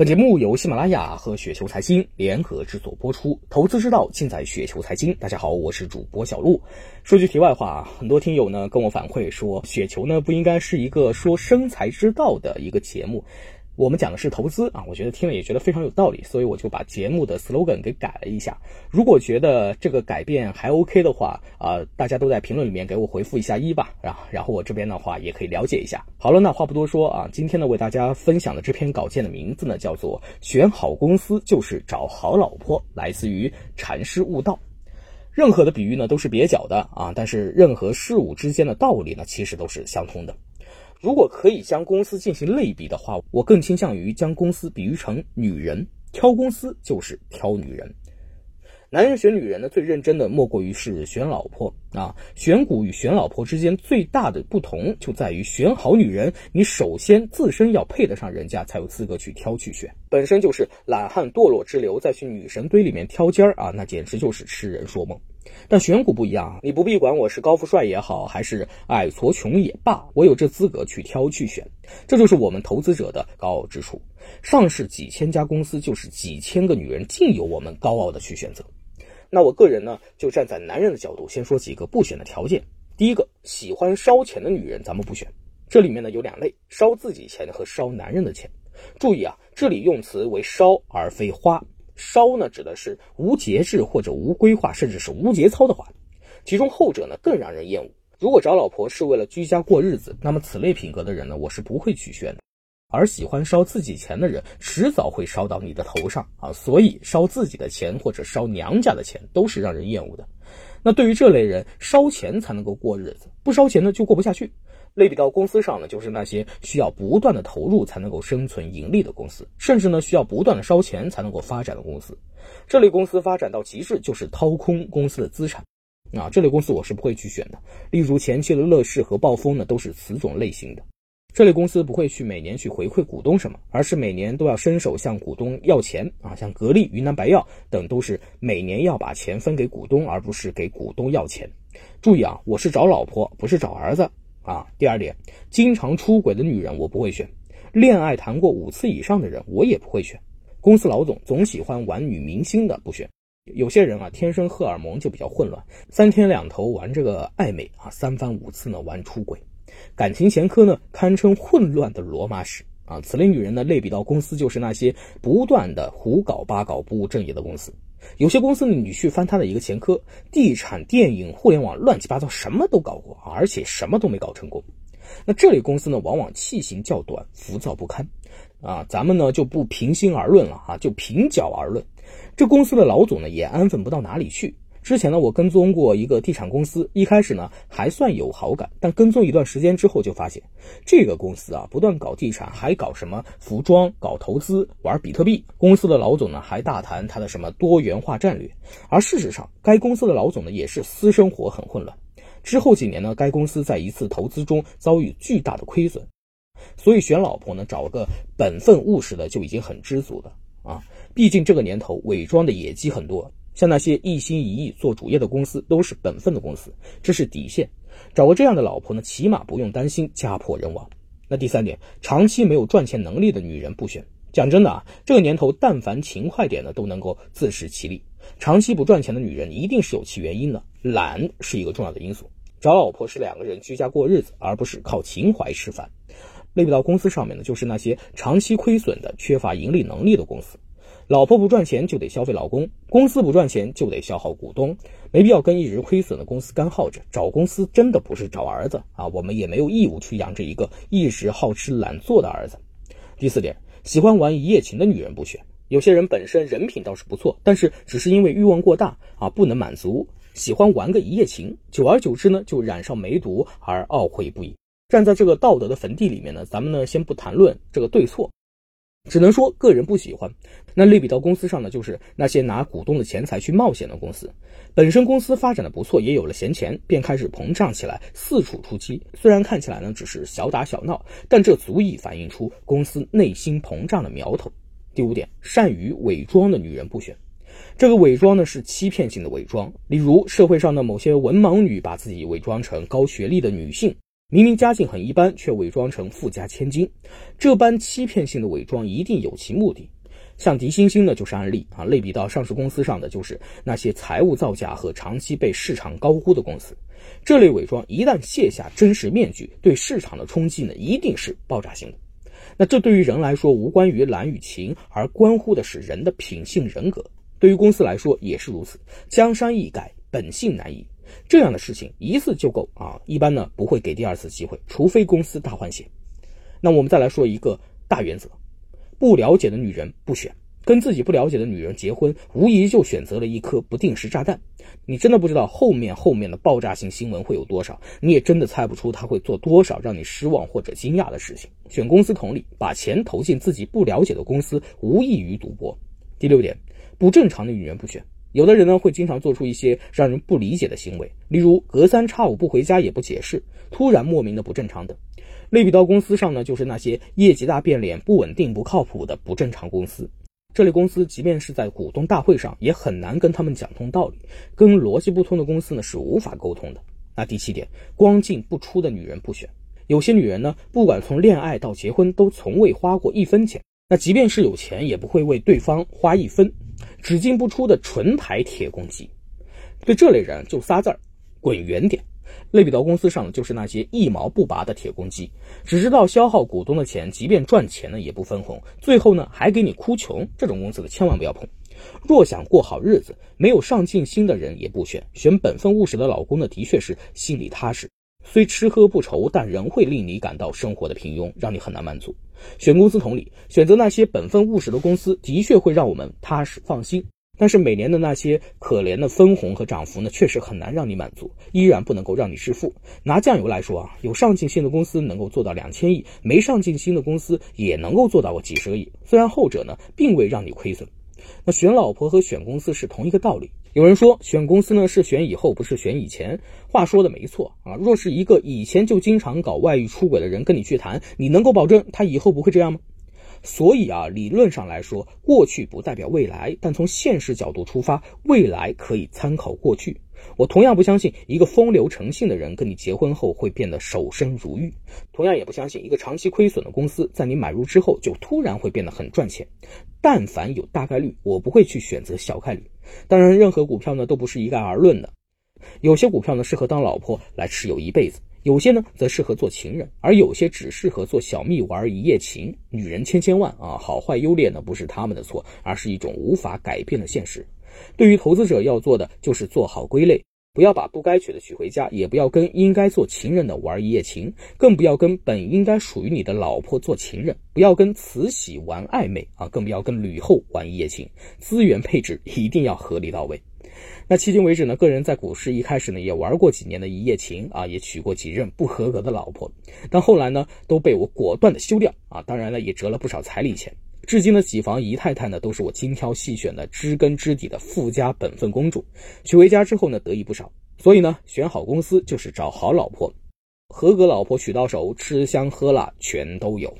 本节目由喜马拉雅和雪球财经联合制作播出，投资之道尽在雪球财经。大家好，我是主播小璐。说句题外话，很多听友呢跟我反馈说，雪球呢不应该是一个说生财之道的一个节目。我们讲的是投资啊，我觉得听了也觉得非常有道理，所以我就把节目的 slogan 给改了一下。如果觉得这个改变还 OK 的话，啊，大家都在评论里面给我回复一下一吧，然然后我这边的话也可以了解一下。好了，那话不多说啊，今天呢为大家分享的这篇稿件的名字呢叫做《选好公司就是找好老婆》，来自于禅师悟道。任何的比喻呢都是蹩脚的啊，但是任何事物之间的道理呢其实都是相通的。如果可以将公司进行类比的话，我更倾向于将公司比喻成女人，挑公司就是挑女人。男人选女人呢，最认真的莫过于是选老婆啊。选股与选老婆之间最大的不同就在于，选好女人，你首先自身要配得上人家，才有资格去挑去选。本身就是懒汉堕落之流，再去女神堆里面挑尖儿啊，那简直就是痴人说梦。但选股不一样啊，你不必管我是高富帅也好，还是矮矬穷也罢，我有这资格去挑去选。这就是我们投资者的高傲之处。上市几千家公司，就是几千个女人，尽由我们高傲的去选择。那我个人呢，就站在男人的角度，先说几个不选的条件。第一个，喜欢烧钱的女人，咱们不选。这里面呢有两类，烧自己钱和烧男人的钱。注意啊，这里用词为烧而非花。烧呢指的是无节制或者无规划，甚至是无节操的话。其中后者呢更让人厌恶。如果找老婆是为了居家过日子，那么此类品格的人呢，我是不会去选的。而喜欢烧自己钱的人，迟早会烧到你的头上啊！所以烧自己的钱或者烧娘家的钱，都是让人厌恶的。那对于这类人，烧钱才能够过日子，不烧钱呢就过不下去。类比到公司上呢，就是那些需要不断的投入才能够生存盈利的公司，甚至呢需要不断的烧钱才能够发展的公司。这类公司发展到极致，就是掏空公司的资产啊！这类公司我是不会去选的。例如前期的乐视和暴风呢，都是此种类型的。这类公司不会去每年去回馈股东什么，而是每年都要伸手向股东要钱啊，像格力、云南白药等都是每年要把钱分给股东，而不是给股东要钱。注意啊，我是找老婆，不是找儿子啊。第二点，经常出轨的女人我不会选，恋爱谈过五次以上的人我也不会选。公司老总总喜欢玩女明星的不选。有些人啊，天生荷尔蒙就比较混乱，三天两头玩这个暧昧啊，三番五次呢玩出轨。感情前科呢，堪称混乱的罗马史啊！此类女人呢，类比到公司，就是那些不断的胡搞八搞、不务正业的公司。有些公司呢，你去翻他的一个前科，地产、电影、互联网，乱七八糟，什么都搞过，而且什么都没搞成功。那这类公司呢，往往气性较短，浮躁不堪啊！咱们呢就不平心而论了啊，就平脚而论，这公司的老总呢，也安分不到哪里去。之前呢，我跟踪过一个地产公司，一开始呢还算有好感，但跟踪一段时间之后就发现，这个公司啊不断搞地产，还搞什么服装、搞投资、玩比特币。公司的老总呢还大谈他的什么多元化战略，而事实上，该公司的老总呢也是私生活很混乱。之后几年呢，该公司在一次投资中遭遇巨大的亏损，所以选老婆呢找个本分务实的就已经很知足了啊！毕竟这个年头伪装的野鸡很多。像那些一心一意做主业的公司，都是本分的公司，这是底线。找个这样的老婆呢，起码不用担心家破人亡。那第三点，长期没有赚钱能力的女人不选。讲真的啊，这个年头，但凡勤快点的都能够自食其力。长期不赚钱的女人，一定是有其原因的。懒是一个重要的因素。找老婆是两个人居家过日子，而不是靠情怀吃饭。类比到公司上面呢，就是那些长期亏损的、缺乏盈利能力的公司。老婆不赚钱就得消费老公，公司不赚钱就得消耗股东，没必要跟一直亏损的公司干耗着。找公司真的不是找儿子啊，我们也没有义务去养着一个一直好吃懒做的儿子。第四点，喜欢玩一夜情的女人不选。有些人本身人品倒是不错，但是只是因为欲望过大啊，不能满足，喜欢玩个一夜情，久而久之呢，就染上梅毒而懊悔不已。站在这个道德的坟地里面呢，咱们呢先不谈论这个对错。只能说个人不喜欢。那类比到公司上呢，就是那些拿股东的钱财去冒险的公司，本身公司发展的不错，也有了闲钱，便开始膨胀起来，四处出击。虽然看起来呢只是小打小闹，但这足以反映出公司内心膨胀的苗头。第五点，善于伪装的女人不选。这个伪装呢是欺骗性的伪装，例如社会上的某些文盲女把自己伪装成高学历的女性。明明家境很一般，却伪装成富家千金，这般欺骗性的伪装一定有其目的。像狄星星呢，就是案例啊。类比到上市公司上的，就是那些财务造假和长期被市场高估的公司。这类伪装一旦卸下真实面具，对市场的冲击呢，一定是爆炸性的。那这对于人来说，无关于蓝与情，而关乎的是人的品性人格。对于公司来说也是如此。江山易改，本性难移。这样的事情一次就够啊，一般呢不会给第二次机会，除非公司大换血。那我们再来说一个大原则。不了解的女人不选，跟自己不了解的女人结婚，无疑就选择了一颗不定时炸弹。你真的不知道后面后面的爆炸性新闻会有多少，你也真的猜不出他会做多少让你失望或者惊讶的事情。选公司同理，把钱投进自己不了解的公司，无异于赌博。第六点，不正常的女人不选。有的人呢会经常做出一些让人不理解的行为，例如隔三差五不回家也不解释，突然莫名的不正常等。类比到公司上呢，就是那些业绩大变脸、不稳定、不靠谱的不正常公司。这类公司即便是在股东大会上，也很难跟他们讲通道理。跟逻辑不通的公司呢，是无法沟通的。那第七点，光进不出的女人不选。有些女人呢，不管从恋爱到结婚，都从未花过一分钱。那即便是有钱，也不会为对方花一分。只进不出的纯牌铁公鸡。对这类人就仨字儿：滚远点。类比到公司上，就是那些一毛不拔的铁公鸡，只知道消耗股东的钱，即便赚钱呢也不分红，最后呢还给你哭穷。这种公司的千万不要碰。若想过好日子，没有上进心的人也不选。选本分务实的老公呢，的确是心里踏实，虽吃喝不愁，但仍会令你感到生活的平庸，让你很难满足。选公司同理，选择那些本分务实的公司，的确会让我们踏实放心。但是每年的那些可怜的分红和涨幅呢，确实很难让你满足，依然不能够让你致富。拿酱油来说啊，有上进心的公司能够做到两千亿，没上进心的公司也能够做到个几十个亿。虽然后者呢，并未让你亏损。那选老婆和选公司是同一个道理。有人说选公司呢是选以后，不是选以前。话说的没错啊。若是一个以前就经常搞外遇出轨的人跟你去谈，你能够保证他以后不会这样吗？所以啊，理论上来说，过去不代表未来，但从现实角度出发，未来可以参考过去。我同样不相信一个风流成性的人跟你结婚后会变得守身如玉，同样也不相信一个长期亏损的公司在你买入之后就突然会变得很赚钱。但凡有大概率，我不会去选择小概率。当然，任何股票呢都不是一概而论的，有些股票呢适合当老婆来持有一辈子。有些呢，则适合做情人，而有些只适合做小蜜玩一夜情。女人千千万啊，好坏优劣呢，不是他们的错，而是一种无法改变的现实。对于投资者要做的，就是做好归类，不要把不该娶的娶回家，也不要跟应该做情人的玩一夜情，更不要跟本应该属于你的老婆做情人，不要跟慈禧玩暧昧啊，更不要跟吕后玩一夜情。资源配置一定要合理到位。那迄今为止呢，个人在股市一开始呢也玩过几年的一夜情啊，也娶过几任不合格的老婆，但后来呢都被我果断的休掉啊，当然了也折了不少彩礼钱。至今的几房姨太太呢都是我精挑细选的知根知底的富家本分公主，娶回家之后呢得意不少。所以呢选好公司就是找好老婆，合格老婆娶到手，吃香喝辣全都有。